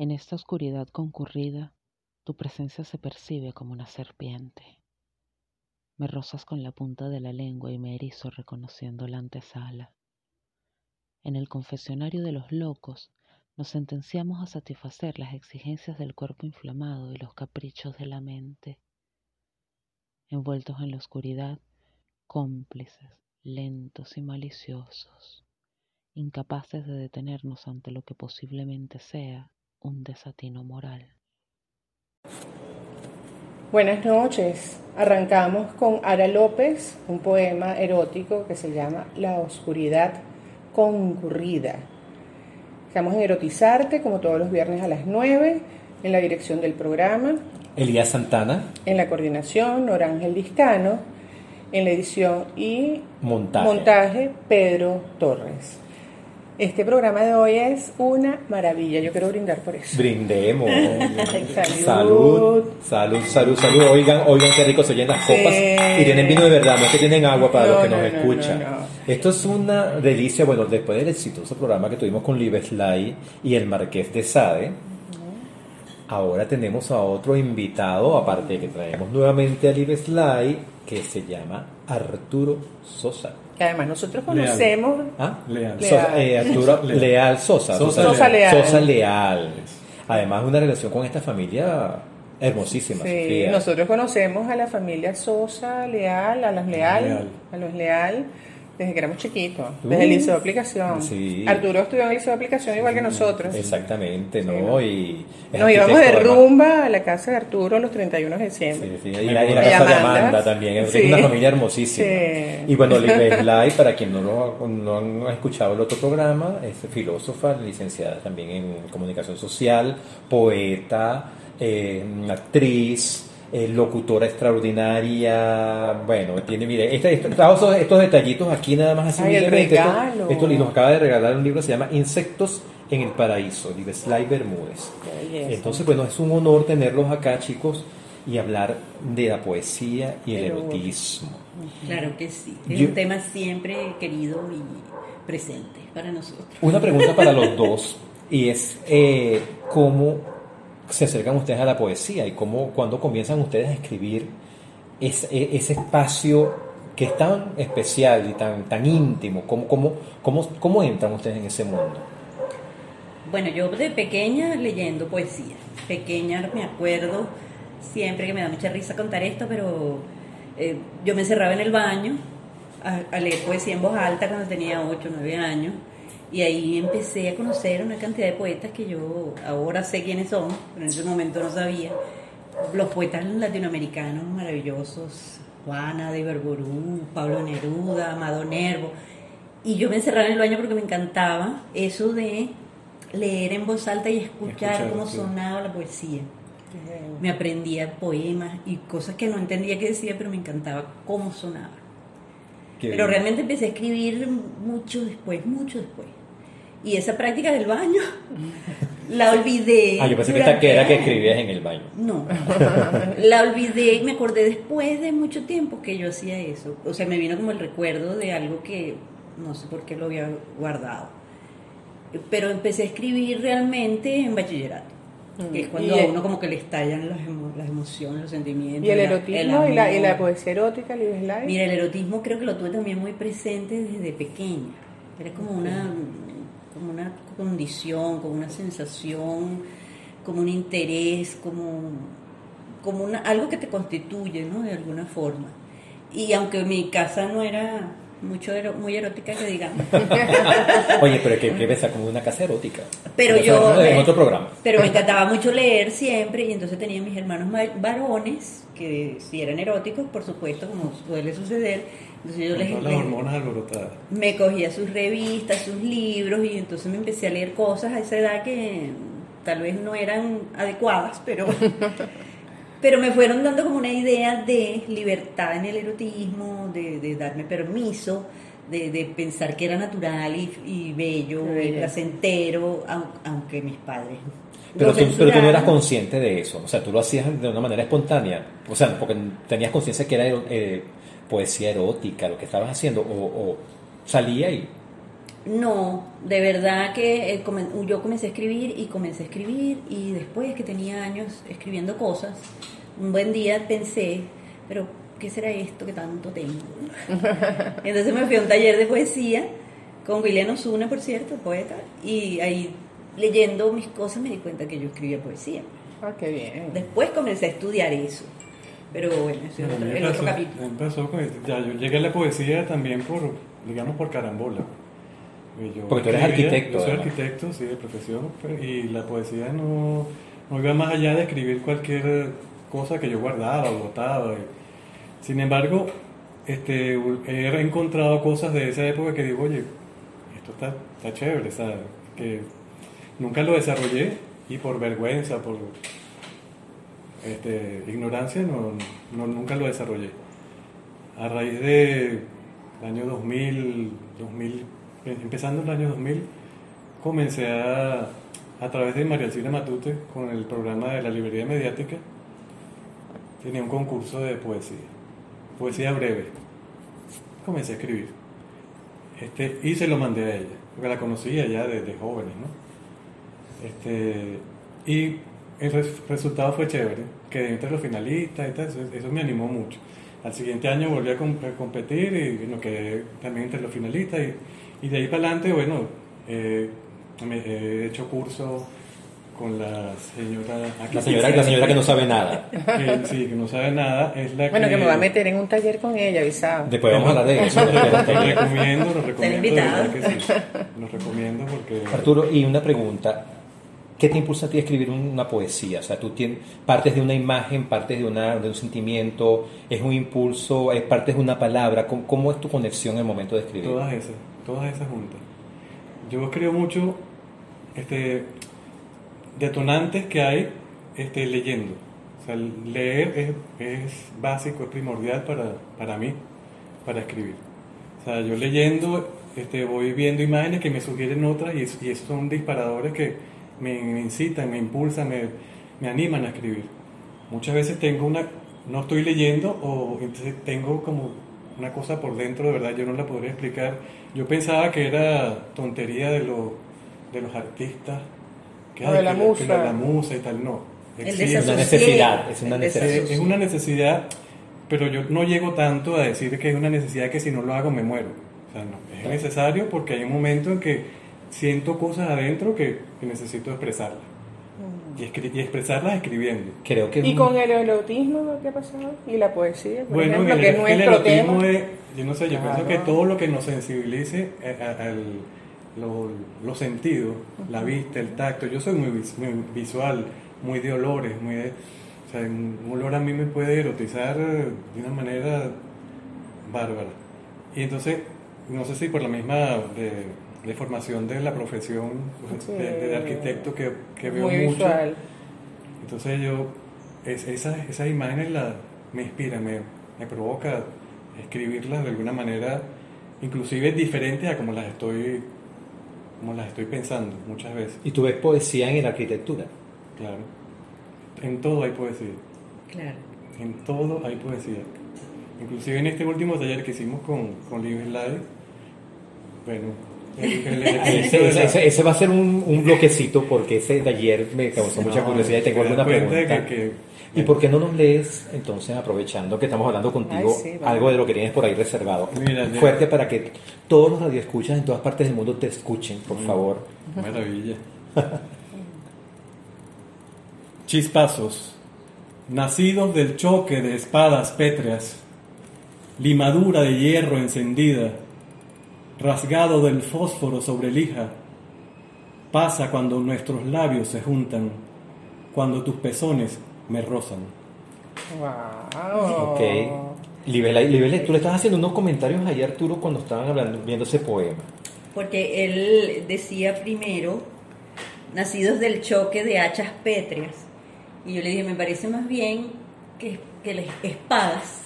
En esta oscuridad concurrida, tu presencia se percibe como una serpiente. Me rozas con la punta de la lengua y me erizo reconociendo la antesala. En el confesionario de los locos nos sentenciamos a satisfacer las exigencias del cuerpo inflamado y los caprichos de la mente. Envueltos en la oscuridad, cómplices, lentos y maliciosos, incapaces de detenernos ante lo que posiblemente sea un desatino moral. Buenas noches. Arrancamos con Ara López, un poema erótico que se llama La oscuridad concurrida. Estamos en Erotizarte, como todos los viernes a las 9, en la dirección del programa. Elías Santana. En la coordinación, Orángel Discano. En la edición y montaje, montaje Pedro Torres. Este programa de hoy es una maravilla. Yo quiero brindar por eso. Brindemos. salud. Salud, salud, salud, Oigan, oigan qué rico se oyen las copas. Y tienen vino de verdad, no es que tienen agua para los que nos escuchan. Esto es una delicia. Bueno, después del exitoso programa que tuvimos con Libeslay y el Marqués de Sade, ahora tenemos a otro invitado, aparte de que traemos nuevamente a Libeslay, que se llama Arturo Sosa que además nosotros conocemos. ¿Ah? Leal. Sosa, eh, Arturo Leal, Sosa. Sosa, Leal. Sosa Leal. Además, una relación con esta familia hermosísima. Sí, nosotros conocemos a la familia Sosa Leal, a los Leal, a los Leal desde que éramos chiquitos, desde el liceo de aplicación. Arturo estudió en el liceo de aplicación igual que nosotros. Exactamente, ¿no? Y Nos íbamos de rumba a la casa de Arturo los 31 de diciembre. Y, la, casa de Amanda también, es una familia hermosísima. Y bueno, Live para quien no, lo, no ha escuchado el otro programa, es filósofa, licenciada también en comunicación social, poeta, eh, actriz, eh, locutora extraordinaria. Bueno, tiene, mire, este, este, estos, detallitos aquí nada más así. Esto, esto, nos acaba de regalar un libro que se llama Insectos en el Paraíso, de Sly Bermúdez. Entonces, bueno, es un honor tenerlos acá, chicos, y hablar de la poesía y el erotismo. Claro que sí, es un tema siempre querido y presente para nosotros. Una pregunta para los dos, y es eh, cómo se acercan ustedes a la poesía y cómo, cuando comienzan ustedes a escribir ese, ese espacio que es tan especial y tan, tan íntimo, ¿cómo, cómo, cómo, cómo entran ustedes en ese mundo? Bueno, yo de pequeña leyendo poesía, pequeña me acuerdo siempre que me da mucha risa contar esto, pero eh, yo me encerraba en el baño a, a, leer poesía en voz alta cuando tenía 8 o 9 años y ahí empecé a conocer una cantidad de poetas que yo ahora sé quiénes son, pero en ese momento no sabía. Los poetas latinoamericanos maravillosos, Juana de Berború, Pablo Neruda, Amado Nervo. Y yo me encerraba en el baño porque me encantaba eso de leer en voz alta y escuchar, cómo sonaba la poesía. Me aprendía poemas y cosas que no entendía qué decía, pero me encantaba cómo sonaba. pero realmente empecé a escribir mucho después, mucho después y esa práctica del baño la olvidé. Ah, yo pensé que, era que escribías en el baño. No, la olvidé y me acordé después de mucho tiempo que yo hacía eso. O sea, me vino como el recuerdo de algo que no sé por qué lo había guardado. Pero empecé a escribir realmente en bachillerato. Que es cuando a uno como que le estallan las, las emociones, los sentimientos. ¿Y el erotismo y, la, y, la, poesía erótica, Mira, el erotismo creo que lo tuve también muy presente desde pequeña. Era como una como una condición, como una sensación, como un interés, como, como una, algo que te constituye, ¿no? De alguna forma. Y aunque mi casa no era mucho muy erótica que digamos. Oye, pero que, que como una casa erótica. Pero yo en otro programa. Pero me encantaba mucho leer siempre y entonces tenía mis hermanos varones que si eran eróticos, por supuesto, como suele suceder entonces yo les, las hormonas Me cogía sus revistas, sus libros y entonces me empecé a leer cosas a esa edad que tal vez no eran adecuadas, pero, pero me fueron dando como una idea de libertad en el erotismo, de, darme permiso, de, pensar que era natural y, bello y placentero, aunque mis padres pero tú, pero tú, no eras consciente de eso, o sea, tú lo hacías de una manera espontánea, o sea, porque tenías conciencia que era eh, poesía erótica lo que estabas haciendo o, salía y No, de verdad que eh, yo comencé a escribir y comencé a escribir y después que tenía años escribiendo cosas, un buen día pensé, pero ¿qué será esto que tanto tengo? Entonces me fui a un taller de poesía con William Osuna, por cierto, poeta, y ahí leyendo mis cosas me di cuenta que yo escribía poesía. Ah, qué bien. Después comencé a estudiar eso. Pero bueno, ese es el otro capítulo. Empezó ya, yo llegué a la poesía también por, digamos, por carambola. Porque tú eres arquitecto. Yo soy arquitecto, sí, de profesión, pues, y la poesía no, no iba más allá de escribir cualquier cosa que yo guardaba o botaba. Sin embargo, este, he encontrado cosas de esa época que digo, oye, esto está, está chévere, ¿sabes? Que nunca lo desarrollé y por vergüenza, por este, ignorancia, no, no, nunca lo desarrollé. A raíz del año 2000, 2000, empezando el año 2000, comencé a, a través de María Alcina Matute, con el programa de la librería mediática, tenía un concurso de poesía, poesía breve. Comencé a escribir. Este, y se lo mandé a ella, porque la conocía ya desde jóvenes, ¿no? Este, y el resultado fue chévere, quedé entre los finalistas y tal, eso, me animó mucho. Al siguiente año volví a, competir y bueno, quedé también entre los finalistas y, y de ahí para adelante, bueno, eh, me, he hecho cursos con la señora... la señora, la señora que no sabe nada. sí, que no sabe nada, es la bueno, que... me va a meter en un taller con ella, avisado. Después vamos a hablar de eso. Lo recomiendo, lo recomiendo. Lo recomiendo porque... Arturo, y una pregunta. ¿Qué te impulsa a ti a escribir una poesía? O sea, tú tienes, partes de una imagen, partes de, una, de un sentimiento, es un impulso, es partes de una palabra. ¿Cómo, ¿Cómo, es tu conexión en el momento de escribir? Todas esas, todas esas juntas. Yo escribo mucho este, detonantes que hay este, leyendo. O sea, leer es, es básico, es primordial para, para mí, para escribir. O sea, yo leyendo este, voy viendo imágenes que me sugieren otras y, y son disparadores que me, incitan, me impulsan, me, me, animan a escribir. Muchas veces tengo una, no estoy leyendo o entonces tengo como una cosa por dentro, de verdad yo no la podría explicar. Yo pensaba que era tontería de, lo, de los artistas, que, de la, musa. la musa y tal, no. Es una necesidad, es una necesidad. Es una necesidad, pero yo no llego tanto a decir que es una necesidad que si no lo hago me muero. O sea, no, es necesario porque hay un momento en que siento cosas adentro que, necesito expresarlas. Mm. Y, expresarlas escribiendo. Creo que ¿Y con el erotismo qué ha pasado? ¿Y la poesía? bueno, el, que el erotismo es, yo no sé, yo pienso que todo lo que nos sensibilice al, los sentidos, la vista, el tacto, yo soy muy, visual, muy de olores, muy de, o sea, un olor a mí me puede erotizar de una manera bárbara. Y entonces, no sé si por la misma de, de formación de la profesión de, arquitecto que, que veo mucho. Entonces yo, es, esas, esas imágenes la, me inspiran, me, me provoca escribirlas de alguna manera, inclusive diferente a como las estoy como las estoy pensando muchas veces. ¿Y tú ves poesía en la arquitectura? Claro. En todo hay poesía. Claro. En todo hay poesía. Inclusive en este último taller que hicimos con, con Live Live, bueno, ese, va a ser un, bloquecito porque ese de ayer me causó mucha curiosidad y tengo alguna pregunta. ¿Y por qué no nos lees, entonces, aprovechando que estamos hablando contigo, algo de lo que tienes por ahí reservado? Fuerte para que todos los radioescuchas en todas partes del mundo te escuchen, por mm. favor. Maravilla. Chispazos, nacidos del choque de espadas pétreas, limadura de hierro encendida rasgado del fósforo sobre lija, pasa cuando nuestros labios se juntan, cuando tus pezones me rozan. Wow. Ok. Libele, tú le estás haciendo unos comentarios ayer, Arturo, cuando estaban hablando, viendo ese poema. Porque él decía primero, nacidos del choque de hachas pétreas. Y yo le dije, me parece más bien que, que las espadas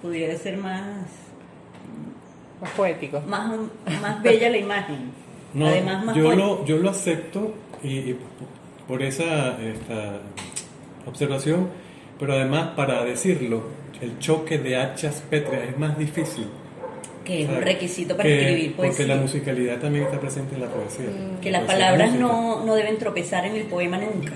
pudiera ser más más poético. Más, más bella la imagen. Además, más yo, lo, yo lo acepto y, por esa esta observación, pero además para decirlo, el choque de hachas pétreas es más difícil que es un requisito para escribir poesía. Porque la musicalidad también está presente en la poesía. Que las palabras no, no deben tropezar en el poema nunca.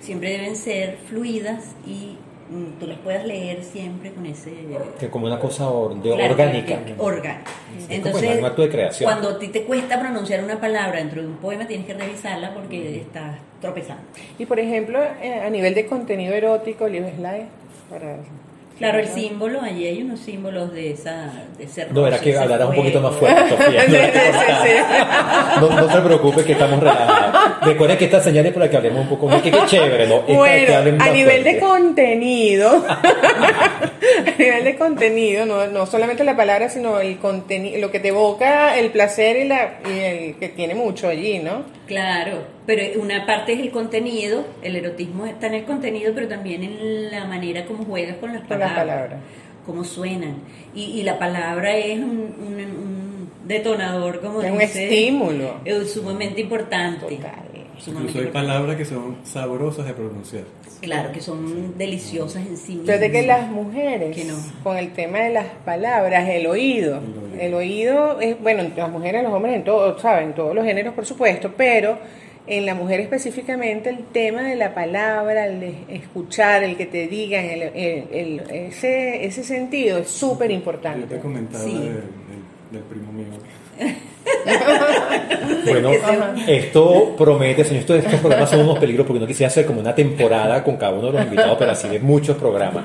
Siempre deben ser fluidas y mm, tú las puedas leer siempre con ese... Que como una cosa de orgánica. orgánica. Entonces, un acto de creación. cuando a ti te cuesta pronunciar una palabra dentro de un poema, tienes que revisarla porque estás tropezando. Y por ejemplo, eh, a nivel de contenido erótico, Liv Slide, para Claro, el símbolo, allí hay unos símbolos de esa de ese No, era que hablaras un poquito más fuerte, Sofía. No, no, te preocupes que estamos relajados. Recuerden que estas señales para que hablemos un poco más, que qué chévere, ¿no? Bueno, a nivel de contenido, a nivel de contenido, no, no solamente la palabra, sino el contenido, lo que te evoca el placer y, la, y el que tiene mucho allí, ¿no? Claro, pero una parte es el contenido, el erotismo está en el contenido, pero también en la manera como juegas con las palabras, palabras. cómo suenan. Y, y la palabra es un, un, detonador, como es un estímulo. Es sumamente importante. Incluso hay palabras que son sabrosas de pronunciar. Claro, que son deliciosas en sí mismas. de que las mujeres, con el tema de las palabras, el oído, el oído, es, bueno, las mujeres, los hombres, en todo, ¿saben? todos los géneros, por supuesto, pero en la mujer específicamente el tema de la palabra, el de escuchar, el que te digan, el, el, ese, ese sentido es súper importante. Yo te comentaba del, del primo mío bueno, esto promete, señor, estos, estos programas son unos peligros porque no quisiera hacer como una temporada con cada uno de los invitados, pero así de muchos programas.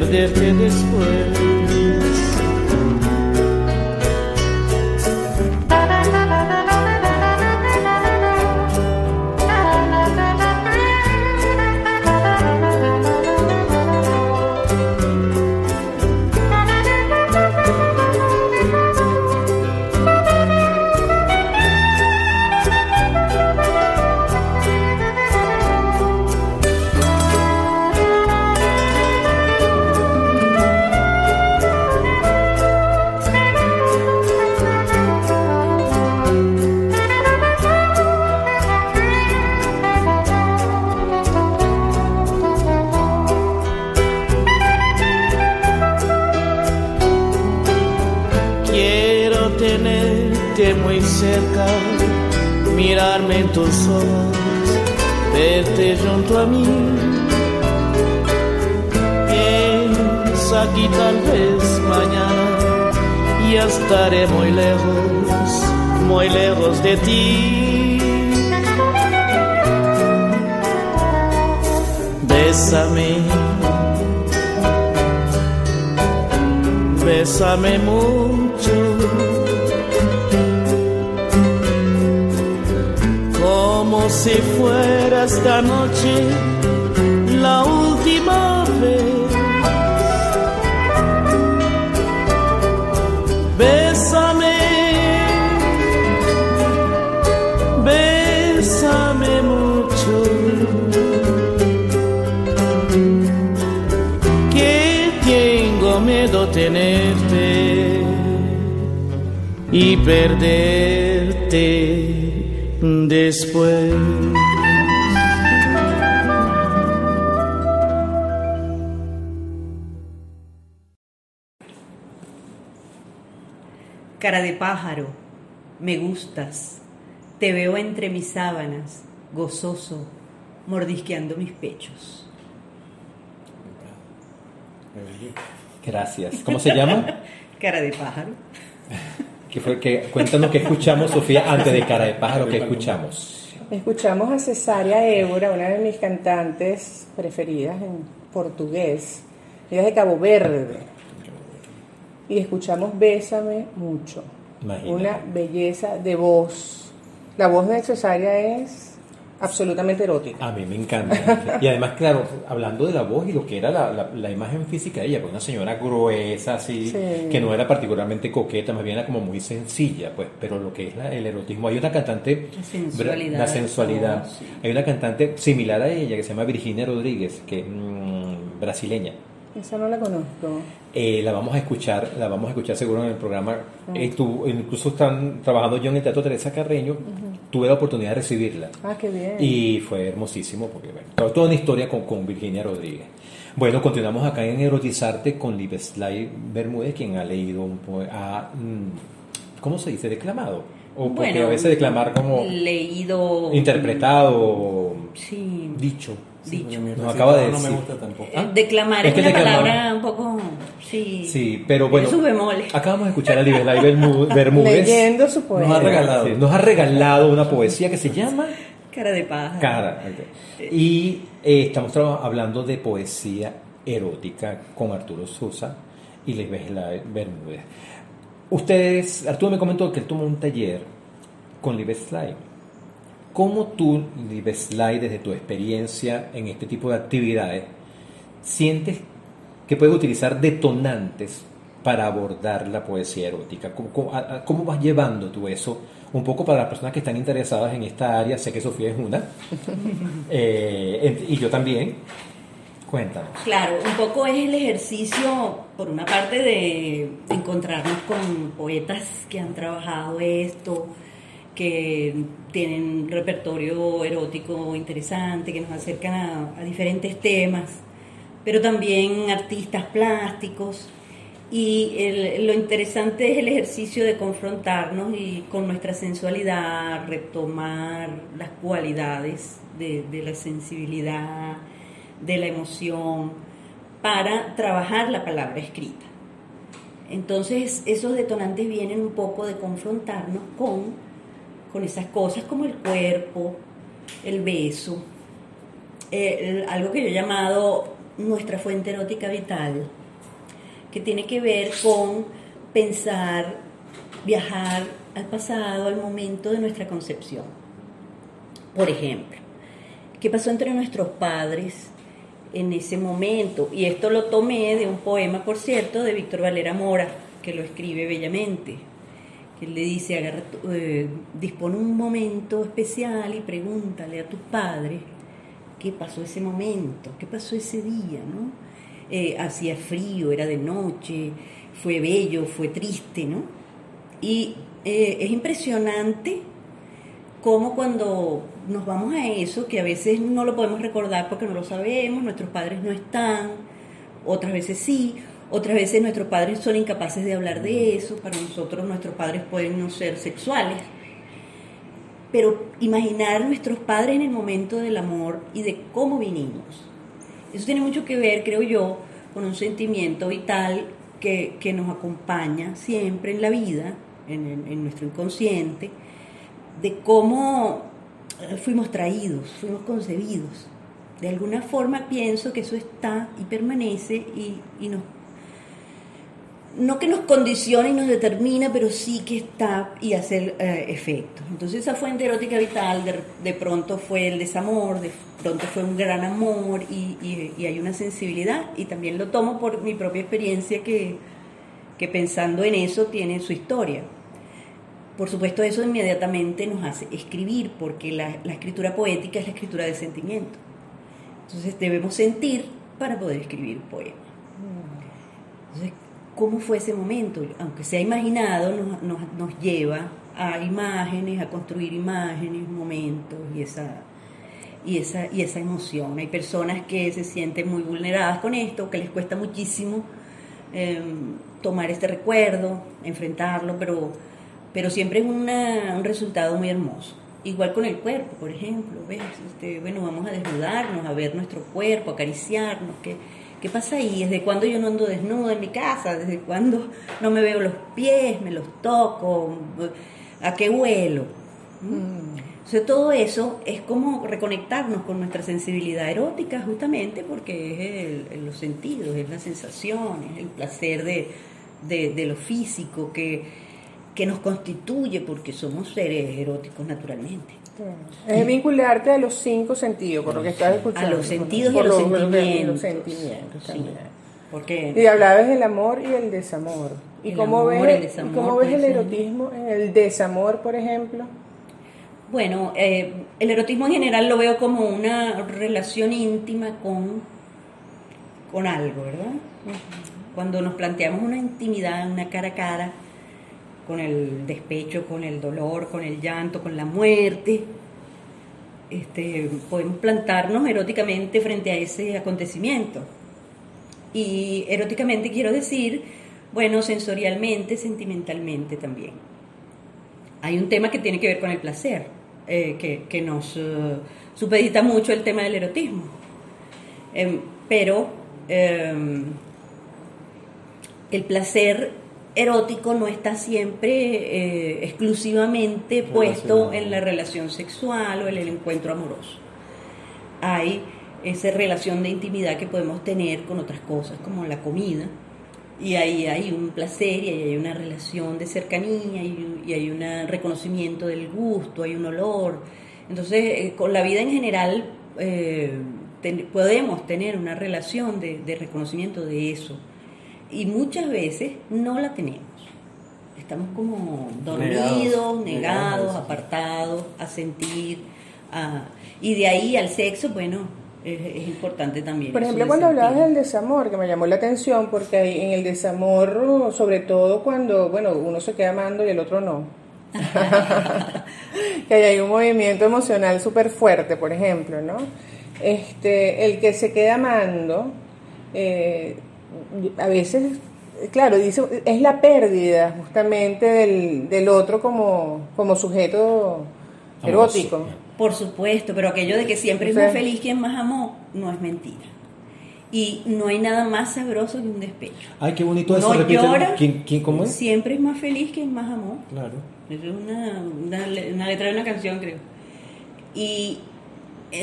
perderte después. Junto a mí. Piensa aquí tal vez mañana ya estaré muy lejos, muy lejos de ti. Bésame, bésame mucho. Si fuera esta noche la última vez. Bésame, bésame mucho. Que tengo miedo tenerte y perderte después. Cara de pájaro, me gustas, te veo entre mis sábanas, gozoso, mordisqueando mis pechos. Gracias. ¿Cómo se llama? Cara de pájaro. ¿Qué fue que, cuéntanos qué escuchamos, Sofía, antes de Cara de Pájaro, ¿qué escuchamos? Escuchamos a Cesárea Évora, una de mis cantantes preferidas en portugués. Ella es de Cabo Verde. Y escuchamos Bésame mucho. Imagínate. Una belleza de voz. La voz de Cesárea es absolutamente erótica. A mí me encanta. Y además, claro, hablando de la voz y lo que era la, la- la imagen física de ella, pues una señora gruesa, así, Sí. que no era particularmente coqueta, más bien era como muy sencilla, pues, pero lo que es la- el erotismo. Hay una cantante, La sensualidad. la sensualidad. Sí. Hay una cantante similar a ella que se llama Virginia Rodríguez, que mm, brasileña. Esa no la conozco. Eh, la vamos a escuchar, la vamos a escuchar seguro en el programa. Eh, tú- incluso están trabajando yo en el Teatro Teresa Carreño. Tuve la oportunidad de recibirla. Ah, qué bien. Y fue hermosísimo porque, bueno, toda, toda una historia con, con Virginia Rodríguez. Bueno, continuamos acá en Erotizarte con Libeslay Bermúdez, quien ha leído un poema, ¿cómo se dice? Declamado. O porque Bueno, a veces declamar como Leído. interpretado, Sí. dicho. Dicho. Nos acaba de recitado no me decir. gusta tampoco. Eh, Declamar Es es, que una declamar- palabra un poco. Sí. Sí, pero bueno, acabamos de escuchar a Libeslay Bermú- Bermúdez. Leyendo su poema. Nos ha regalado. Sí, nos ha regalado una poesía que se llama Cara de paja. Cara. ok. Y eh, estamos hablando de poesía erótica con Arturo Sosa y Libeslay Bermúdez. Ustedes, Arturo me comentó que él tomó un taller con Libeslay. ¿Cómo tú, Libeslay, desde tu experiencia en este tipo de actividades, sientes que puedes utilizar detonantes para abordar la poesía erótica? ¿Cómo, cómo- a- cómo vas llevando tú eso? Un poco para las personas que están interesadas en esta área, sé que Sofía es una, eh, y yo también. Cuéntanos. Claro, un poco es el ejercicio, por una parte, de encontrarnos con poetas que han trabajado esto, que tienen repertorio erótico interesante, que nos acercan a, a diferentes temas, pero también artistas plásticos. Y el- lo interesante es el ejercicio de confrontarnos y con nuestra sensualidad, retomar las cualidades de, de la sensibilidad, de la emoción, para trabajar la palabra escrita. Entonces esos detonantes vienen un poco de confrontarnos con, con esas cosas como el cuerpo, el beso, eh, algo que yo he llamado nuestra fuente erótica vital, que tiene que ver con pensar, viajar al pasado, al momento de nuestra concepción. Por ejemplo, ¿qué pasó entre nuestros padres en ese momento? Y esto lo tomé de un poema, por cierto, de Víctor Valera Mora, que lo escribe bellamente. Él le dice, agarra eh, dispone un momento especial y pregúntale a tus padres qué pasó ese momento, qué pasó ese día, ¿no? Eh, hacía frío, era de noche, fue bello, fue triste, ¿no? Y eh, es impresionante cómo cuando nos vamos a eso, que a veces no lo podemos recordar porque no lo sabemos, nuestros padres no están, otras veces sí, Otras veces nuestros padres son incapaces de hablar de eso, para nosotros nuestros padres pueden no ser sexuales. Pero imaginar nuestros padres en el momento del amor y de cómo vinimos. Eso tiene mucho que ver, creo yo, con un sentimiento vital que, nos acompaña siempre en la vida, en, en nuestro inconsciente, de cómo eh, fuimos traídos, fuimos concebidos. De alguna forma pienso que eso está y permanece y, y nos no que nos condiciona y nos determina, pero sí que está y hace eh, efecto. Entonces esa fuente erótica vital de, pronto fue el desamor, de pronto fue un gran amor y, hay una sensibilidad y también lo tomo por mi propia experiencia que, que pensando en eso tiene su historia. Por supuesto eso inmediatamente nos hace escribir porque la, la escritura poética es la escritura de sentimiento. Entonces debemos sentir para poder escribir un poema. Entonces, cómo fue ese momento, aunque sea imaginado, nos, lleva a imágenes, a construir imágenes, momentos y esa, y esa, y esa emoción. Hay personas que se sienten muy vulneradas con esto, que les cuesta muchísimo em, tomar este recuerdo, enfrentarlo, pero, pero siempre es un resultado muy hermoso. Igual con el cuerpo, por ejemplo, ¿ves? Este, bueno, vamos a desnudarnos, a ver nuestro cuerpo, acariciarnos, que ¿Qué pasa ahí? ¿Desde cuándo yo no ando desnuda en mi casa? ¿Desde cuándo no me veo los pies, me los toco? ¿A qué vuelo? Mm. todo eso es como reconectarnos con nuestra sensibilidad erótica justamente porque es los sentidos, es las sensaciones, el placer de, lo físico que, que nos constituye porque somos seres eróticos naturalmente. Es vincularte a los cinco sentidos, por lo que estás escuchando. A los sentidos y a los, sentimientos. Porque, y hablabas del amor y el desamor. ¿Y cómo, ves, el, ¿cómo ves el erotismo en el desamor, por ejemplo? Bueno, eh, el erotismo en general lo veo como una relación íntima con, con algo, ¿verdad? Cuando nos planteamos una intimidad, una cara a cara, con el despecho, con el dolor, con el llanto, con la muerte. Este, podemos plantarnos eróticamente frente a ese acontecimiento. Y eróticamente quiero decir, bueno, sensorialmente, sentimentalmente también. Hay un tema que tiene que ver con el placer, eh, que, nos uh, supedita mucho el tema del erotismo. Em, pero em, el placer erótico no está siempre eh, exclusivamente puesto en la relación sexual o en el encuentro amoroso. Hay esa relación de intimidad que podemos tener con otras cosas como la comida y ahí hay un placer y ahí hay una relación de cercanía y, hay un reconocimiento del gusto, hay un olor. Entonces, eh, con la vida en general eh, podemos tener una relación de reconocimiento de eso y muchas veces no la tenemos. Estamos como dormidos, negados, apartados, a sentir. y de ahí al sexo, bueno, es, importante también. Por ejemplo, cuando hablabas del desamor, que me llamó la atención, porque en el desamor, sobre todo cuando, bueno, uno se queda amando y el otro no. que hay un movimiento emocional súper fuerte, por ejemplo, ¿no? Este, el que se queda amando, eh, a veces, claro, dice, es la pérdida justamente del, del otro como, como sujeto erótico. Por supuesto, pero aquello de que siempre es más feliz quien más amó, no es mentira. Y no hay nada más sabroso que un despecho. Ay, qué bonito eso. No llora, ¿Quién, cómo es? Siempre es más feliz quien más amó. Claro. Es una, una, una letra de una canción, creo. Y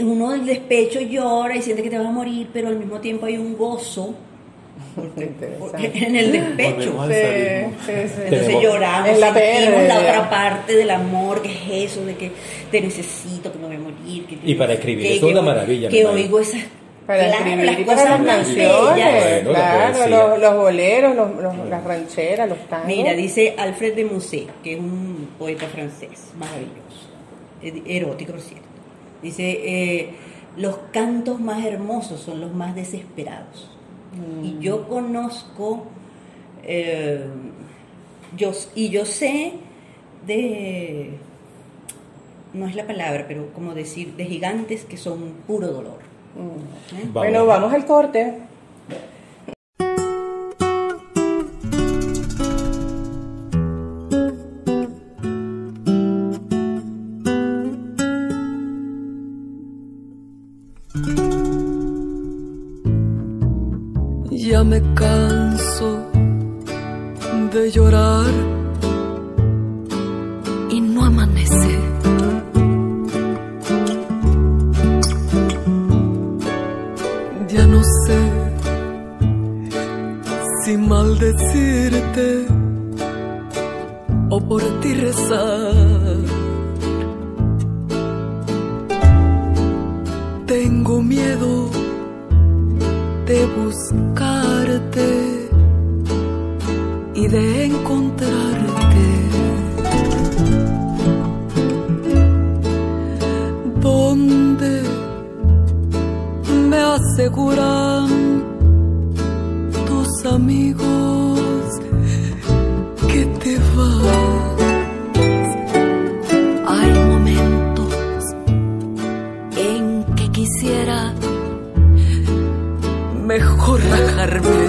uno del despecho llora y siente que te vas a morir, pero al mismo tiempo hay un gozo en el despecho. Entonces lloramos, en la, la otra parte del amor, que es eso, de que te necesito, que me voy a morir. y para escribir, es una maravilla. Que oigo esas para escribir para las canciones, claro, los, boleros, las rancheras, los tangos. Mira, dice Alfred de Musset, que es un poeta francés maravilloso, erótico, por cierto. Dice, eh, los cantos más hermosos son los más desesperados y yo conozco, eh, yo, y yo sé de, no es la palabra, pero como decir, de gigantes que son puro dolor. Mm. Bueno, vamos al corte. Aseguran tus amigos que te vas. Hay momentos en que quisiera mejor rajarme.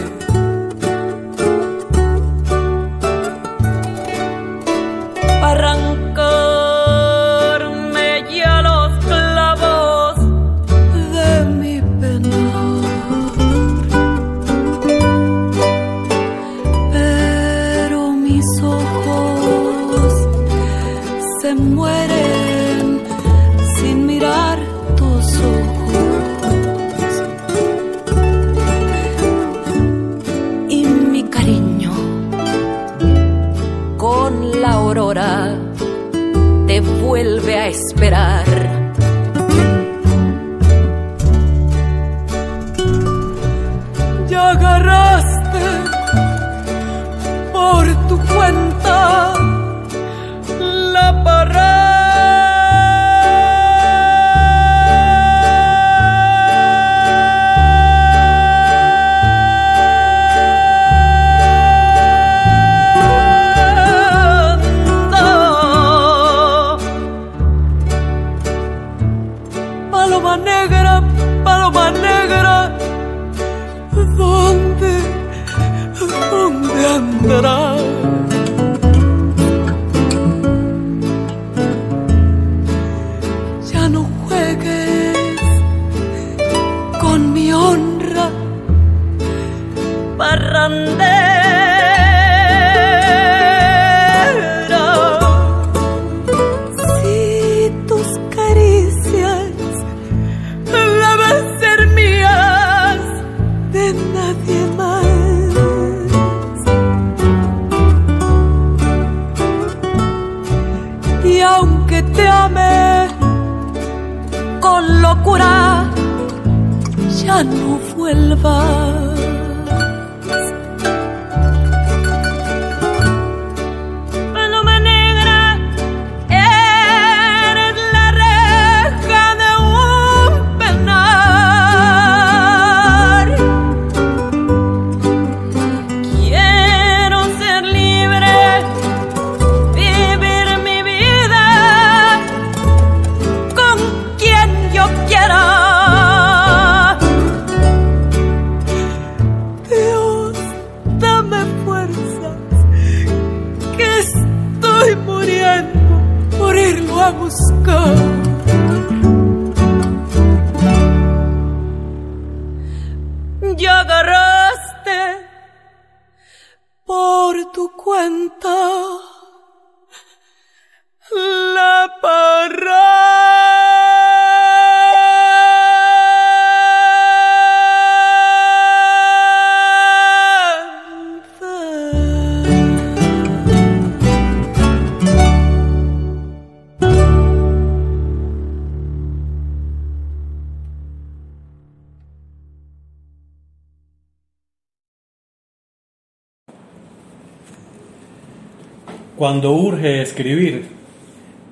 Cuando urge escribir,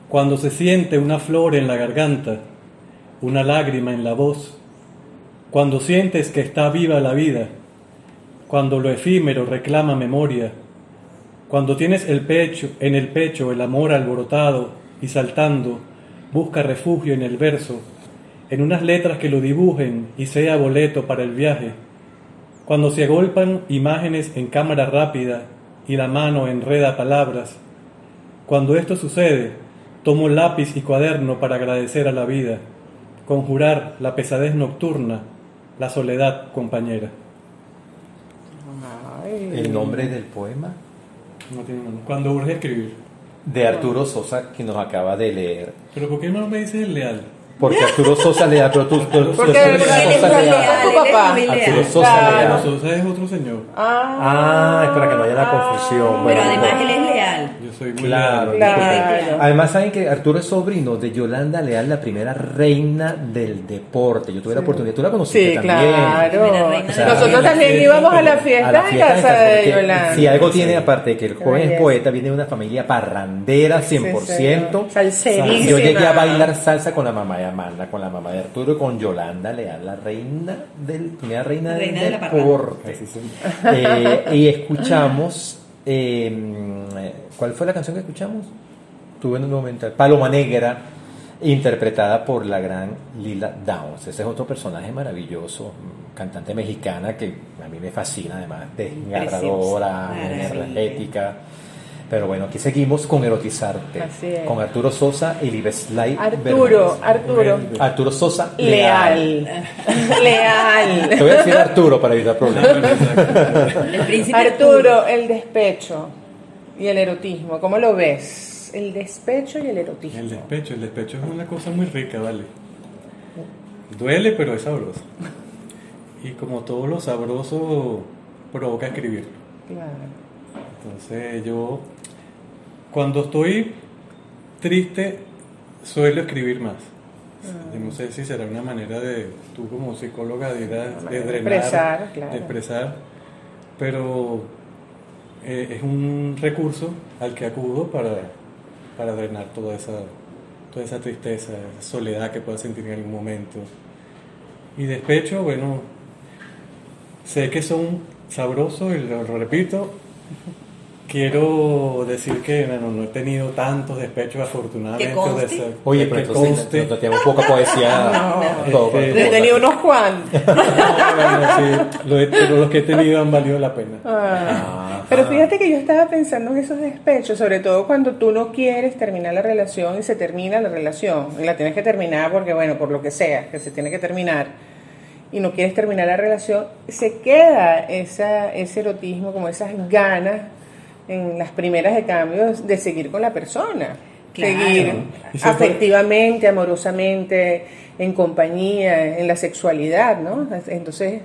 cuando se siente una flor en la garganta, una lágrima en la voz, cuando sientes que está viva la vida, cuando lo efímero reclama memoria, cuando tienes el pecho en el pecho el amor alborotado y saltando, busca refugio en el verso, en unas letras que lo dibujen y sea boleto para el viaje, cuando se agolpan imágenes en cámara rápida y la mano enreda palabras. Cuando esto sucede, tomo lápiz y cuaderno para agradecer a la vida, conjurar la pesadez nocturna, la soledad compañera. El nombre del poema No tiene nombre. Cuando urge escribir. de Arturo Sosa que nos acaba de leer. Pero ¿por qué no me dices el leal? Porque Arturo Sosa le da, pero tú, tú- Porque Arturo Sosa le da. Arturo Sosa le da. Pero Sosa es otro señor. Ah, es para que no haya la confusión. Pero Bueno, además él es leal. Yo soy muy Claro, leal. Claro. Además saben que Arturo es sobrino de Yolanda Leal, la primera reina del deporte. Yo tuve la oportunidad, tú la conociste Sí, también. claro. Primera reina O sea, Nosotros también íbamos a la fiesta, a la en casa de porque Yolanda. Si algo tiene, aparte de que el joven es poeta, viene de una familia parrandera 100%. sí. Salserísima. Yo llegué a bailar salsa con la mamá de Amanda, con la mamá de Arturo y con Yolanda Leal, la reina del, primera reina, del Reina de la parranda. deporte. Eh, y escuchamos, eh, ¿cuál fue la canción que escuchamos? Tuve en un momento, Paloma Negra, interpretada por la gran Lila Downs. Ese es otro personaje maravilloso, cantante mexicana que a mí me fascina, además, desgarradora, energética. Pero bueno, aquí seguimos con Erotizarte, Así es. con Arturo Sosa y Libeslay Arturo, Arturo. Arturo Sosa Leal. Te Leal. voy a decir Arturo para evitar problemas. El príncipe Arturo, el despecho y el erotismo, ¿cómo lo ves? El despecho y el erotismo. El despecho, el despecho es una cosa muy rica, ¿vale? Duele, pero es sabroso. Y como todo lo sabroso, provoca escribir. Claro. Entonces yo, cuando estoy triste, suelo escribir más. Yo no sé si será una manera de, tú como psicóloga, de, ir a- de de drenar, expresar, claro. de expresar, pero eh, es un recurso al que acudo para, para drenar toda esa, toda esa tristeza, esa soledad que pueda sentir en algún momento. Y despecho, bueno, sé que son sabrosos y lo, lo repito. Quiero decir que bueno, no he tenido tantos despechos afortunadamente. Que conste. de esa- Oye, que pero entonces conste. nosotros tenemos poca poesía. todo, Este, Yo he tenido unos cuantos. No, bueno, sí, lo he- pero los que he tenido han valido la pena. Ah. Pero fíjate que yo estaba pensando en esos despechos, sobre todo cuando tú no quieres terminar la relación y se termina la relación. Y la tienes que terminar porque, bueno, por lo que sea, que se tiene que terminar. Y no quieres terminar la relación, se queda esa, ese erotismo, como esas ganas en las primeras de cambio de seguir con la persona. Claro. Seguir afectivamente, amorosamente, en compañía, en la sexualidad, ¿no? Entonces,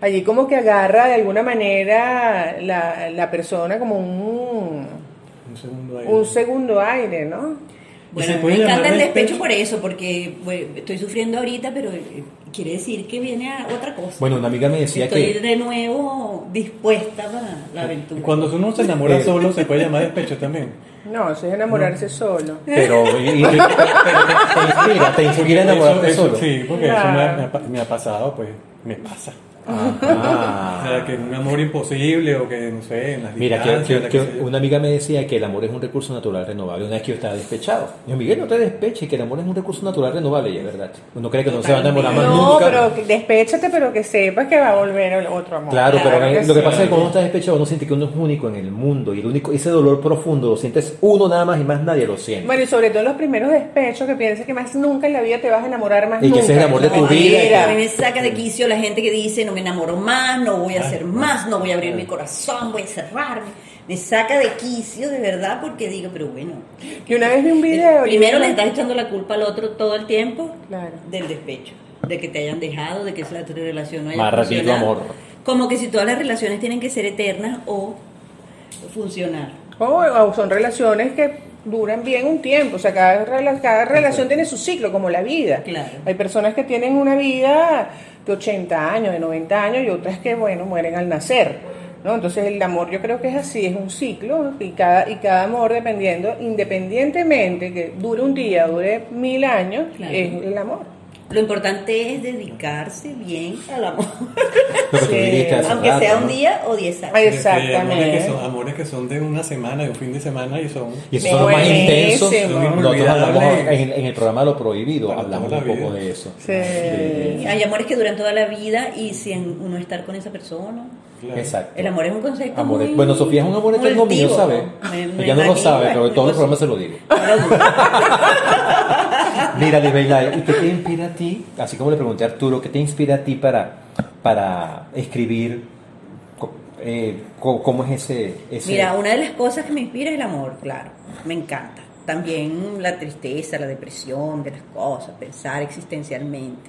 allí como que agarra de alguna manera la, la persona como un, Un segundo ahí. un segundo aire, ¿no? ¿Y se Bueno, me encanta el despecho despecho? por eso, porque bueno, estoy sufriendo ahorita, pero eh, quiere decir que viene a otra cosa. Bueno, una amiga me decía Estoy que de nuevo dispuesta para la aventura. Cuando uno se enamora Eh. solo, se puede llamar despecho también. No, eso es enamorarse solo. Pero, y- y- pero te, te inspira, te inspira a enamorarte Eso- eso- solo. Sí, porque eso me ha, me ha pa- me ha pasado, pues me pasa. O Ah. sea, que un amor imposible o que, no sé, en las Mira, que, que- que que una amiga me decía que el amor es un recurso natural renovable. Una vez que yo estaba despechado. Yo, Miguel, no te despeches, que el amor es un recurso natural renovable. Y es verdad. Uno cree que no se va a enamorar más No, nunca. pero que- despéchate, pero que sepas que va a volver el otro amor. Claro, pero lo que sí. pasa es que cuando uno está despechado uno siente que uno es único en el mundo y el único ese dolor profundo lo sientes uno nada más y más nadie lo siente. Bueno, y sobre todo los primeros despechos, que piensas que más nunca en la vida te vas a enamorar más Y que nunca. ese es el amor de tu vida. mira. A mí me saca de quicio la gente que dice no me enamoro más, no voy a hacer más, no voy a abrir mi corazón, voy a cerrarme. Me saca de quicio de verdad porque digo, pero bueno. Y una vez vi un video. Primero le estás echando la culpa al otro todo el tiempo Claro. del despecho, de que te hayan dejado, de que esa relación no haya Más amor. Como que si todas las relaciones tienen que ser eternas o funcionar. O, o son relaciones que duran bien un tiempo, o sea, cada, rela- cada relación tiene su ciclo, como la vida. Claro. Hay personas que tienen una vida de 80 años, de 90 años, y otras que, bueno, mueren al nacer. ¿no? Entonces el amor yo creo que es así, es un ciclo, y cada, y cada amor dependiendo, independientemente que dure un día, dure mil años, Claro. es el amor. Lo importante es dedicarse bien al amor, Sí. hace aunque rato, sea ¿no? un día o diez años. Exactamente. que, son, amores que son de una semana, de un fin de semana y son. Y esos son los más intensos. Nosotros hablamos en, en el programa Lo Prohibido, Para hablamos un poco de eso. Sí. Y Hay amores que duran toda la vida y sin uno estar con esa persona. Claro. Exacto. El amor es un concepto Amor- muy bueno, Sofía es un amor eterno mío, ¿sabes? Ella no lo sabe, pero en todos los pues, programas se lo digo. Mira, Libeila, ¿y qué te inspira a ti? Así como le pregunté a Arturo, ¿qué te inspira a ti para, para escribir? Eh, ¿Cómo es ese...? ese Mira, una de las cosas que me inspira es el amor, claro. Me encanta. también la tristeza, la depresión de las cosas, pensar existencialmente.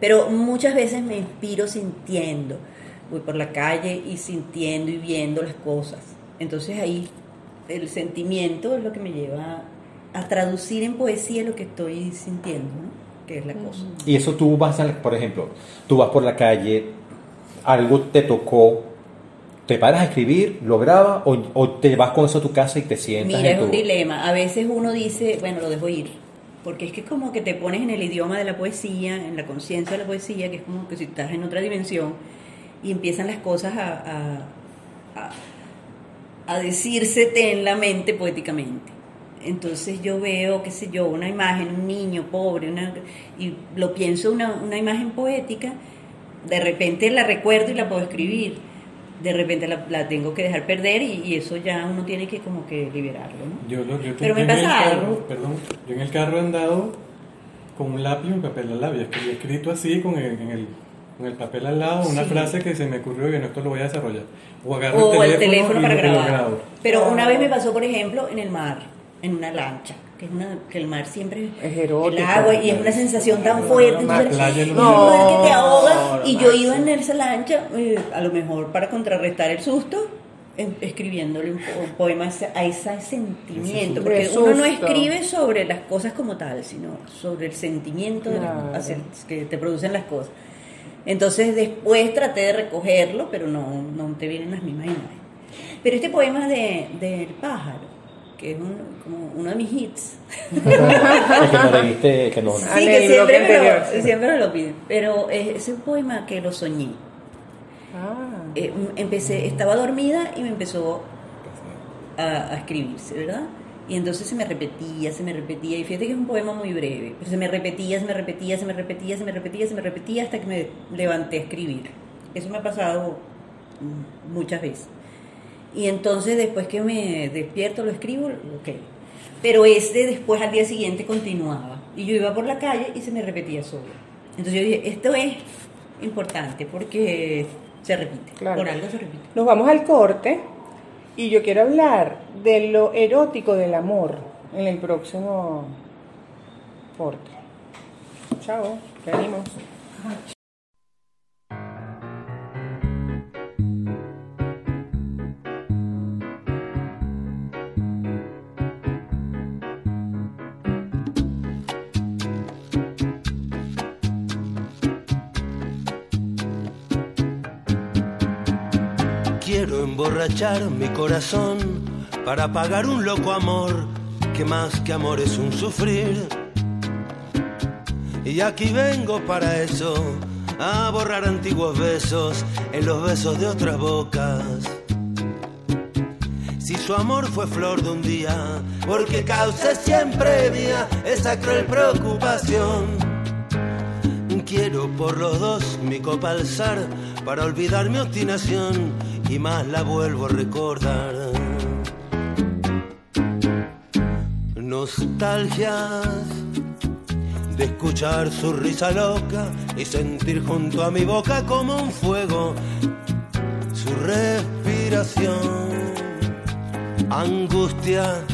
Pero muchas veces me inspiro sintiendo, voy por la calle y sintiendo y viendo las cosas. Entonces ahí el sentimiento es lo que me lleva a traducir en poesía lo que estoy sintiendo, ¿no? que es la cosa. Y eso tú vas, a, por ejemplo, tú vas por la calle, algo te tocó, te paras a escribir, lo grabas o, te vas con eso a tu casa y te sientas. Mira, en es un tu- dilema. A veces uno dice, bueno, lo dejo ir. Porque es que es como que te pones en el idioma de la poesía, en la conciencia de la poesía, que es como que si estás en otra dimensión y empiezan las cosas a, a, a, a decírsete en la mente poéticamente. Entonces yo veo, qué sé yo, una imagen, un niño pobre, una, y lo pienso una, una imagen poética, de repente la recuerdo y la puedo escribir, de repente la, la tengo que dejar perder y, y eso ya uno tiene que como que liberarlo, ¿no? Yo, yo te- Pero me yo en el pasa carro- algo. Perdón, yo en el carro he andado con un lápiz y un papel al lado. Y escribí escrito así con el, en el, con el papel al lado una Sí. frase que se me ocurrió y bueno, esto lo voy a desarrollar. O agarro O el el teléfono, teléfono para grabar. Pero una vez me pasó, por ejemplo, en el mar, en una lancha, que, es una, que el mar siempre Es erótico. el agua y es una sensación tan fuerte. no, entonces, no- que te No, ahoga. no, y yo iba en esa lancha, eh, a lo mejor para contrarrestar el susto, escribiéndole un, po- un poema a ese, sentimiento. Porque uno no escribe sobre las cosas como tal, sino sobre el sentimiento de las- Claro. hacia el- que te producen las cosas. Entonces después traté de recogerlo, pero no, no te vienen las mismas imágenes. Pero este poema de, del pájaro, que es un- como uno de mis hits, El que no leíste, que no. Ah, sí, en que siempre me, lo, sí. siempre me lo piden, pero es, es un poema que lo soñé. Ah, Eh, m- empecé, estaba dormida y me empezó a, a escribirse, ¿verdad? Y entonces se me repetía, se me repetía, y fíjate que es un poema muy breve, pero se me repetía, se me repetía, se me repetía, se me repetía, se me repetía hasta que me levanté a escribir. Eso me ha pasado mm, muchas veces. Y entonces después que me despierto lo escribo, ok. Pero este después al día siguiente continuaba. Y yo iba por la calle y se me repetía solo. Entonces yo dije, esto es importante porque se repite. Claro. Por algo se repite. Nos vamos al corte y yo quiero hablar de lo erótico del amor en el próximo corte. Chao, venimos. Quiero emborrachar mi corazón para pagar un loco amor que más que amor es un sufrir. Y aquí vengo para eso, a borrar antiguos besos en los besos de otras bocas. Si su amor fue flor de un día, porque cause siempre mía esa cruel preocupación. Quiero por los dos mi copa alzar para olvidar mi obstinación y más la vuelvo a recordar. Nostalgias de escuchar su risa loca y sentir junto a mi boca como un fuego su respiración. Angustia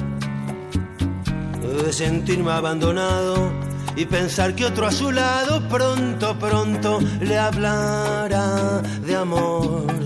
de sentirme abandonado y pensar que otro a su lado pronto, pronto le hablará de amor.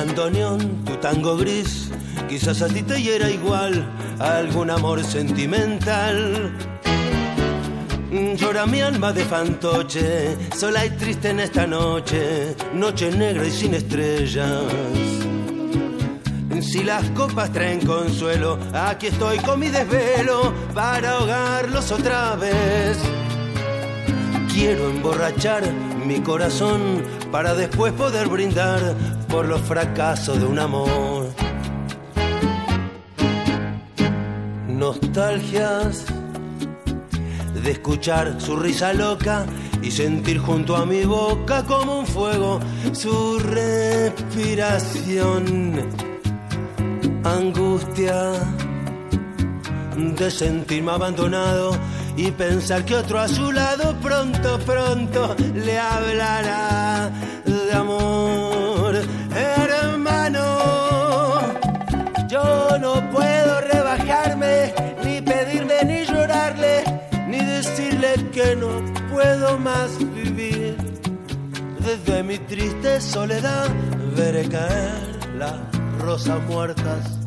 Bandoneón, tu tango gris, quizás a ti te hiera igual algún amor sentimental. Llora mi alma de fantoche, sola y triste en esta noche, noche negra y sin estrellas. Si las copas traen consuelo, aquí estoy con mi desvelo para ahogarlos otra vez. Quiero emborrachar mi corazón para después poder brindar por los fracasos de un amor. nostalgias de escuchar su risa loca y sentir junto a mi boca como un fuego su respiración. Angustia de sentirme abandonado y pensar que otro a su lado pronto, pronto le hablará de amor. Hermano, yo no puedo rebajarme, ni pedirme, ni llorarle, ni decirle que no puedo más vivir. Desde mi triste soledad veré caer las rosas muertas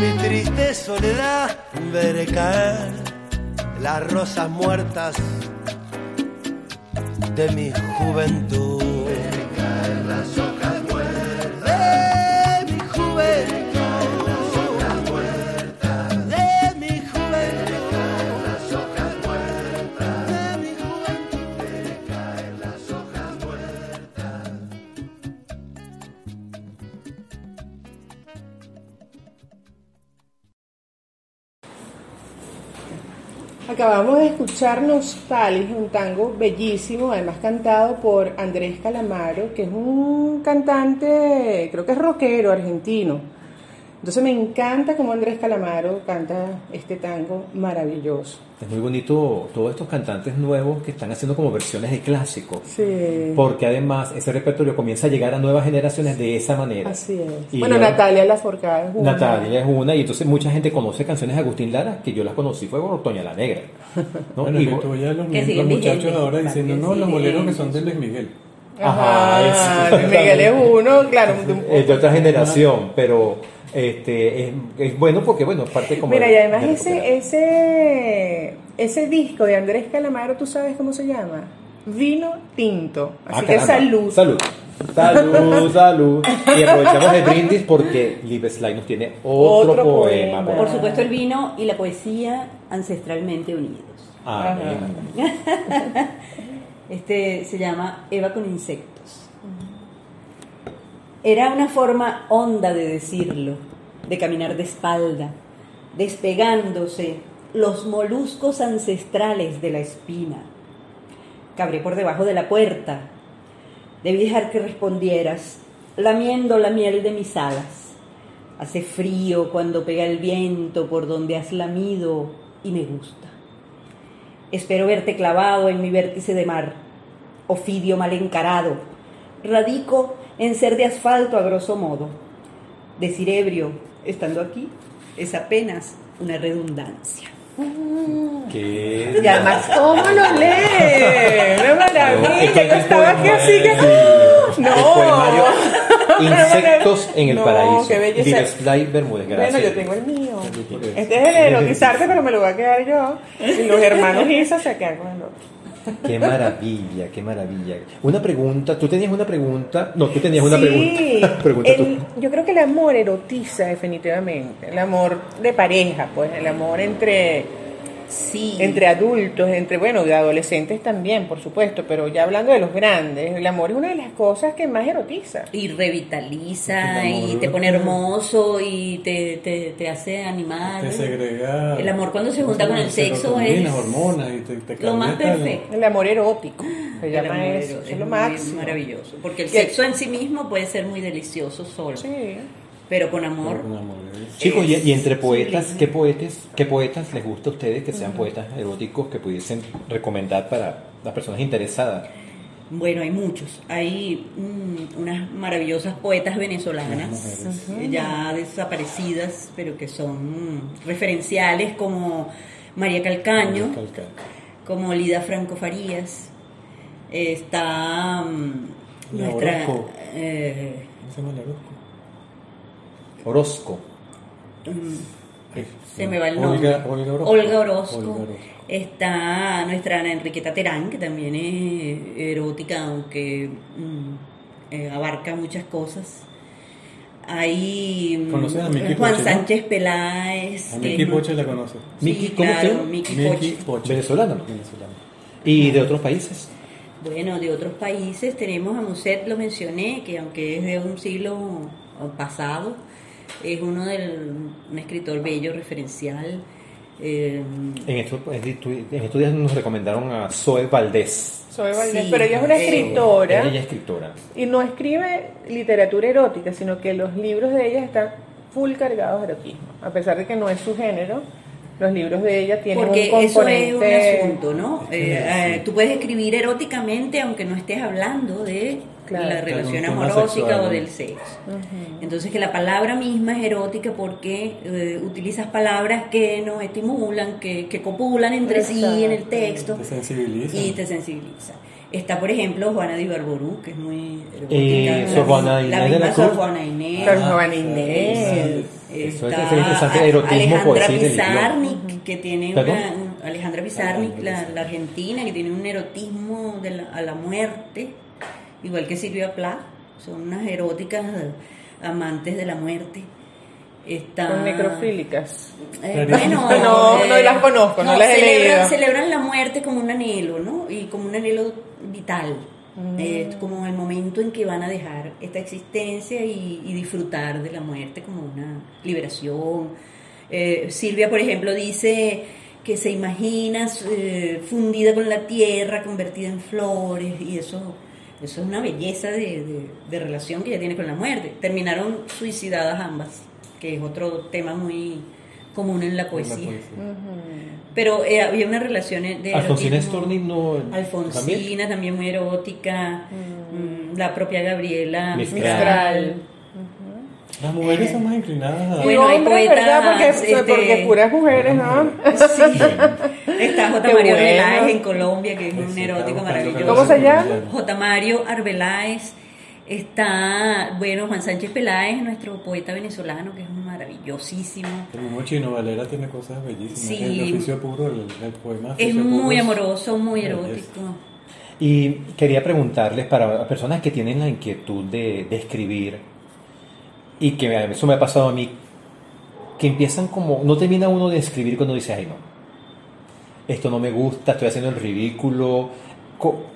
mi triste soledad veré caer las rosas muertas de mi juventud. Veré caer las Acabamos de escuchar Nostalgia, un tango bellísimo, además cantado por Andrés Calamaro, que es un cantante, creo que es rockero argentino. Entonces me encanta cómo Andrés Calamaro canta este tango maravilloso. Es muy bonito todos estos cantantes nuevos que están haciendo como versiones de clásicos. Sí. Porque además ese repertorio comienza a llegar a nuevas generaciones de esa manera. Así es. Y bueno, ahora- Natalia Lafourcade es una. Natalia es una, y entonces mucha gente conoce canciones de Agustín Lara, que yo las conocí, fue por Toña la Negra. ¿no? Bueno, Y- que ya los, Que los siguen muchachos ahora diciendo, no, los boleros que son de Luis Miguel. Ajá, Ajá, Luis Miguel es uno, claro. de un- es de otra generación, pero este es, es bueno porque bueno, es parte como Mira, de- y además de ese, ese, ese disco de Andrés Calamaro, ¿tú sabes cómo se llama? Vino tinto. Así Ah, que caramba. salud. Salud. Salud, salud. Y aprovechamos el brindis porque Liv Sly nos tiene otro, Otro poema. poema. Por supuesto, el vino y la poesía ancestralmente unidos. Amén. Este se llama Eva con insectos. Era una forma honda de decirlo, de caminar de espalda, despegándose los moluscos ancestrales de la espina. Cabré por debajo de la puerta. Debí dejar que respondieras, lamiendo la miel de mis alas. Hace frío cuando pega el viento por donde has lamido y me gusta. Espero verte clavado en mi vértice de mar, ofidio mal encarado. Radico en ser de asfalto a grosso modo. Decir ebrio, estando aquí, es apenas una redundancia. Que- Y además, ¿cómo lo lee? Una maravilla. Yo estaba aquí así que. Sí. ¡No! Insectos en el No, Paraíso. qué belleza. Bermúdez, gracias. Bueno, yo tengo el mío. Este es el de pero me lo voy a quedar yo. Y los hermanos Isa se quedan con el otro. Qué maravilla, qué maravilla. Una pregunta, tú tenías una pregunta, no, tú tenías una Sí, pregunta. Pregunta tú. el- yo creo que el amor erotiza definitivamente. El amor de pareja, pues, el amor entre Sí. entre adultos, entre, bueno, de adolescentes también, por supuesto, pero ya hablando de los grandes, el amor es una de las cosas que más erotiza. y revitaliza y te pone hermoso y te, te, te hace animar. Te segrega. El amor cuando se junta con el sexo es hormonas y te, te lo más perfecto. El amor erótico, se El llama amor eso, es lo muy máximo. maravilloso. Porque el sexo en sí mismo puede ser muy delicioso solo, Sí. Pero con amor. Con amor, ¿eh? Chicos, y, y entre poetas, sublime. ¿qué poetas, ¿qué poetas les gusta a ustedes que sean poetas eróticos que pudiesen recomendar para las personas interesadas? Bueno, hay muchos. Hay mm, unas maravillosas poetas venezolanas, eh, ya desaparecidas, pero que son mm, referenciales como María Calcaño, Calca- como Lida Franco Farías. Está mm, La nuestra... Eh, ¿Cómo se llama la Orozco? Mm, se me va el nombre. Olga Orozco. Olga Orozco. Olga Orozco. Está nuestra Ana Enriqueta Terán, que también es erótica, aunque mm, eh, abarca muchas cosas. Hay ¿Conoces a Miki Juan Poche, no? Sánchez Peláez. A Miki Poche la conoce. Miki, Sí, ¿cómo se claro, Miki Poche. Poche. Venezolano. Venezolano. ¿Y de otros países? Bueno, de otros países tenemos a Muset, lo mencioné, que aunque es de un siglo pasado, es uno del un escritor bello, referencial. eh, En estos, en estos días nos recomendaron a Zoe Valdés. Soy Valdés, Sí, pero ella es una eh, escritora Ella es escritora. y no escribe literatura erótica, sino que los libros de ella están full cargados de erotismo. A pesar de que no es su género, los libros de ella tienen Porque un eso es componente... un asunto, ¿no? Eh, eh, tú puedes escribir eróticamente aunque no estés hablando de Claro. la relación amorosa sexual, o del sexo. Entonces que la palabra misma es erótica porque eh, utilizas palabras que nos estimulan, que, que copulan entre sí en el texto Te sensibiliza. y te sensibiliza. Está, por ejemplo, Juana de Ibarború, que es muy erótica. Eh, la Sor Juana misma- Inés la de la Sor. Juana Inés. Sor Juana Inés. Eso es- interesante, a- erotismo, Alejandra y religión. Pizarnik, que tiene una, un- Alejandra Pizarnik, la, la argentina, que tiene un erotismo de la- a la muerte, igual que Silvia Plath, son unas eróticas eh, amantes de la muerte. Está, Son necrofílicas. eh, bueno, No, no eh, las conozco, no las he celebran, leído. celebran la muerte como un anhelo, ¿no? Y como un anhelo vital. Mm. Es como el momento en que van a dejar esta existencia y, y disfrutar de la muerte como una liberación. Eh, Silvia, por ejemplo, dice que se imagina eh, fundida con la tierra, convertida en flores, y eso, eso es una belleza de, de- de relación que ella tiene con la muerte. Terminaron suicidadas ambas, que es otro tema muy común en la La poesía. Pero eh, había una relación de Alfonsina. Storni no. Alfonsina también, muy erótica, mm, la propia Gabriela Mistral. Mistral. Las mujeres son más inclinadas a... Bueno, hay hombres, poetas, ¿verdad? Porque, este- porque puras mujeres, ¿no? Sí. Está J. Qué Mario bueno. Arbeláez en Colombia, que es un Sí, erótico maravilloso. ¿Cómo se llama? J. Mario Arbeláez. Está, bueno, Juan Sánchez Peláez, nuestro poeta venezolano, que es maravillosísimo. El mismo Chino Valera tiene cosas bellísimas. Sí. El oficio puro, el, el poema. Es muy amoroso, muy erótico. Y quería preguntarles para personas que tienen la inquietud de, de escribir y que eso me ha pasado a mí, que empiezan como, no termina uno de escribir cuando dice, ay no, esto no me gusta, estoy haciendo el ridículo.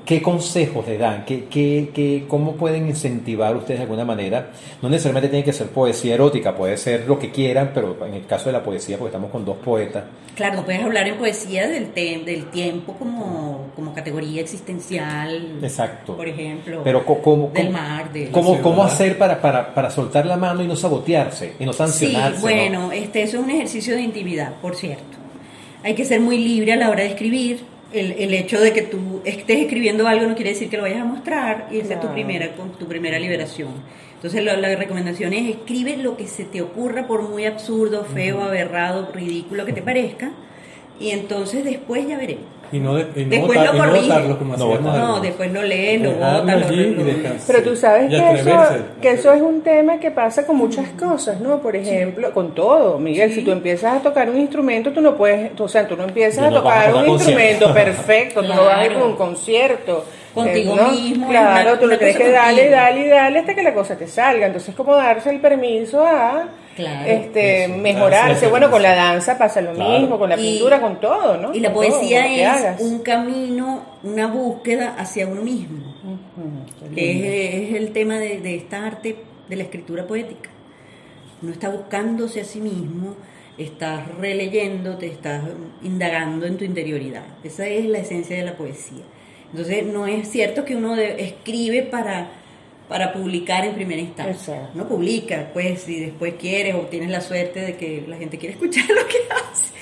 ¿Qué consejos le dan? ¿Qué, qué, qué, ¿Cómo pueden incentivar ustedes de alguna manera? No necesariamente tiene que ser poesía erótica, puede ser lo que quieran, pero en el caso de la poesía, porque estamos con dos poetas, Claro, tú puedes hablar en poesía del, del tiempo como, como categoría existencial, Exacto. por ejemplo, Pero ¿cómo, del mar, de... ¿Cómo, Sí, cómo hacer para, para, para soltar la mano y no sabotearse y no Sí, sancionarse? ¿no? bueno, este, eso es un ejercicio de intimidad, por cierto. Hay que ser muy libre a la hora de escribir. El, el hecho de que tú estés escribiendo algo no quiere decir que lo vayas a mostrar y esa es tu primera, tu primera liberación. Entonces la, la recomendación es escribe lo que se te ocurra por muy absurdo, feo, aberrado, ridículo que te parezca y entonces después ya veremos. Y no, de, y no, Después votar- lo y no corrige. votarlo como No hacíamos. No, después lo lo lo, allí y lo- descansar. Pero tú sabes que eso, que eso es un tema que pasa con muchas cosas, ¿no? Por ejemplo, con todo. Miguel, si tú empiezas a tocar un instrumento, tú no puedes, o sea, tú no empiezas a no tocar un instrumento perfecto, tú no vas a ir Claro. a un concierto. Contigo eh, ¿no? mismo, Claro, una- tú le tienes que darle, darle y darle hasta que la cosa te salga. Entonces, como darse el permiso a Claro, este, eso, mejorarse. Bueno, con la danza pasa lo Claro. mismo, con la Y- pintura, con todo, ¿no? Y la Con poesía es un camino, una búsqueda hacia uno mismo, que es, es el tema de, de esta arte de la escritura poética. Uno está buscándose a sí mismo, estás releyendo, te estás indagando en tu interioridad. Esa es la esencia de la poesía. Entonces, no es cierto que uno de- escribe para, para publicar en primera instancia. Exacto. No publica, pues, si después quieres o tienes la suerte de que la gente quiere escuchar lo que hace.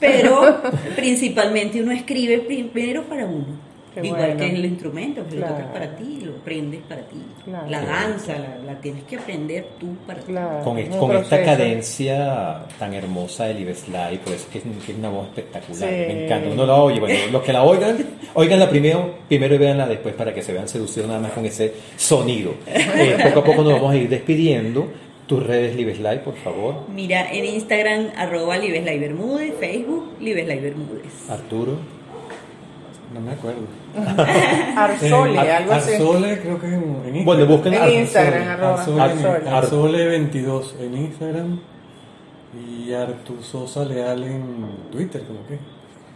Pero principalmente uno escribe primero para uno. Qué Igual bueno. que el instrumento, que lo Claro. tocas para ti, lo aprendes para ti. Claro. La danza la, la tienes que aprender tú para ti. Claro, Con, es con esta cadencia tan hermosa de Live Slide, pues que es, que es una voz espectacular, Sí. me encanta. Uno la oye, bueno, los que la oigan, oiganla primero, primero y véanla después para que se vean seducidos nada más con ese sonido. Eh, poco a poco nos vamos a ir despidiendo. Tus redes Live Slide, por favor. Mira, en Instagram, arroba Libeslay Bermúdez, Facebook, Libeslay Bermúdez. Arturo. No me acuerdo. Arsole, Eh, algo así. Arsole creo que es en, en Instagram. Bueno, busquen En Ar- Instagram, arroba. Arsole, Arsole. Arsole 22 en Instagram y Artur Sosa Leal en Twitter, como que.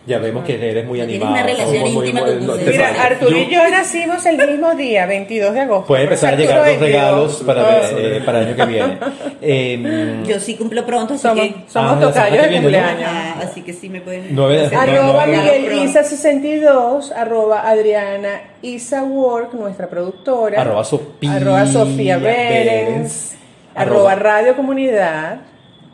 Ya vemos que eres muy Tienes animado. una relación muy- muy- íntima muy- con no, tus te Mira. Arturo y Yo- nacimos el mismo día, 22 de agosto. Puede empezar a llegar los 22. regalos para, eh, para el año que viene. Eh, Yo sí cumplo pronto, así Somos, que. somos Ah, tocayos de cumpleaños. Ah, así que sí me pueden. Arroba Miguel. Isa 62, arroba Adriana Isa Work, nuestra productora. Arroba Sofía Arroba Sofía. Arroba Arroba- Radio Comunidad.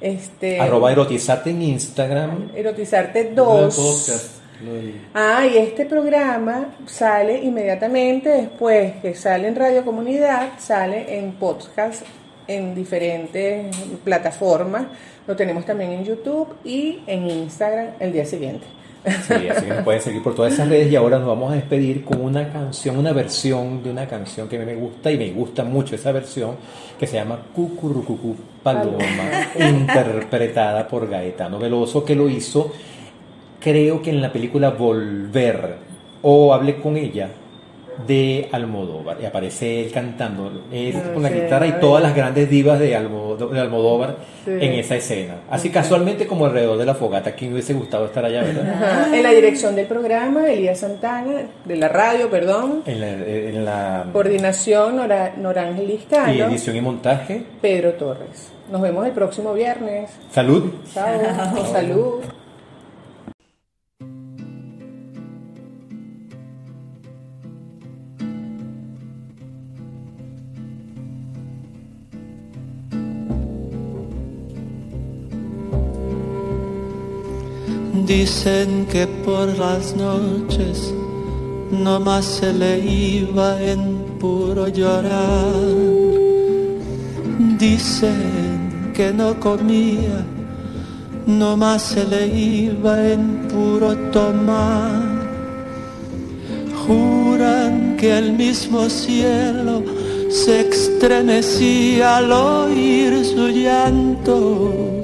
Este, arroba erotizarte en Instagram. Erotizarte Lo del 2. podcast, lo del- Ah, y este programa sale inmediatamente después que sale en Radio Comunidad, sale en podcast en diferentes plataformas. Lo tenemos también en YouTube y en Instagram el día siguiente. Sí, así que nos pueden seguir por todas esas redes y ahora nos vamos a despedir con una canción, una versión de una canción que a mí me gusta y me gusta mucho esa versión que se llama Cucurucucú Paloma, interpretada por Gaetano Veloso que lo hizo creo que en la película Volver o Hablé con ella de Almodóvar y aparece él cantando él Ah, con la guitarra y todas las grandes divas de, Almo- de Almodóvar Sí. en esa escena así casualmente como alrededor de la fogata ¿quién hubiese gustado estar allá verdad? Ajá. En la dirección del programa, Elías Santana, de la radio, perdón. en la, en la Coordinación, Nora, y edición y montaje Pedro Torres. Nos vemos el próximo viernes. salud Chao. Salud. Dicen que por las noches no más se le iba en puro llorar. Dicen que no comía, no más se le iba en puro tomar. Juran que el mismo cielo se estremecía al oír su llanto.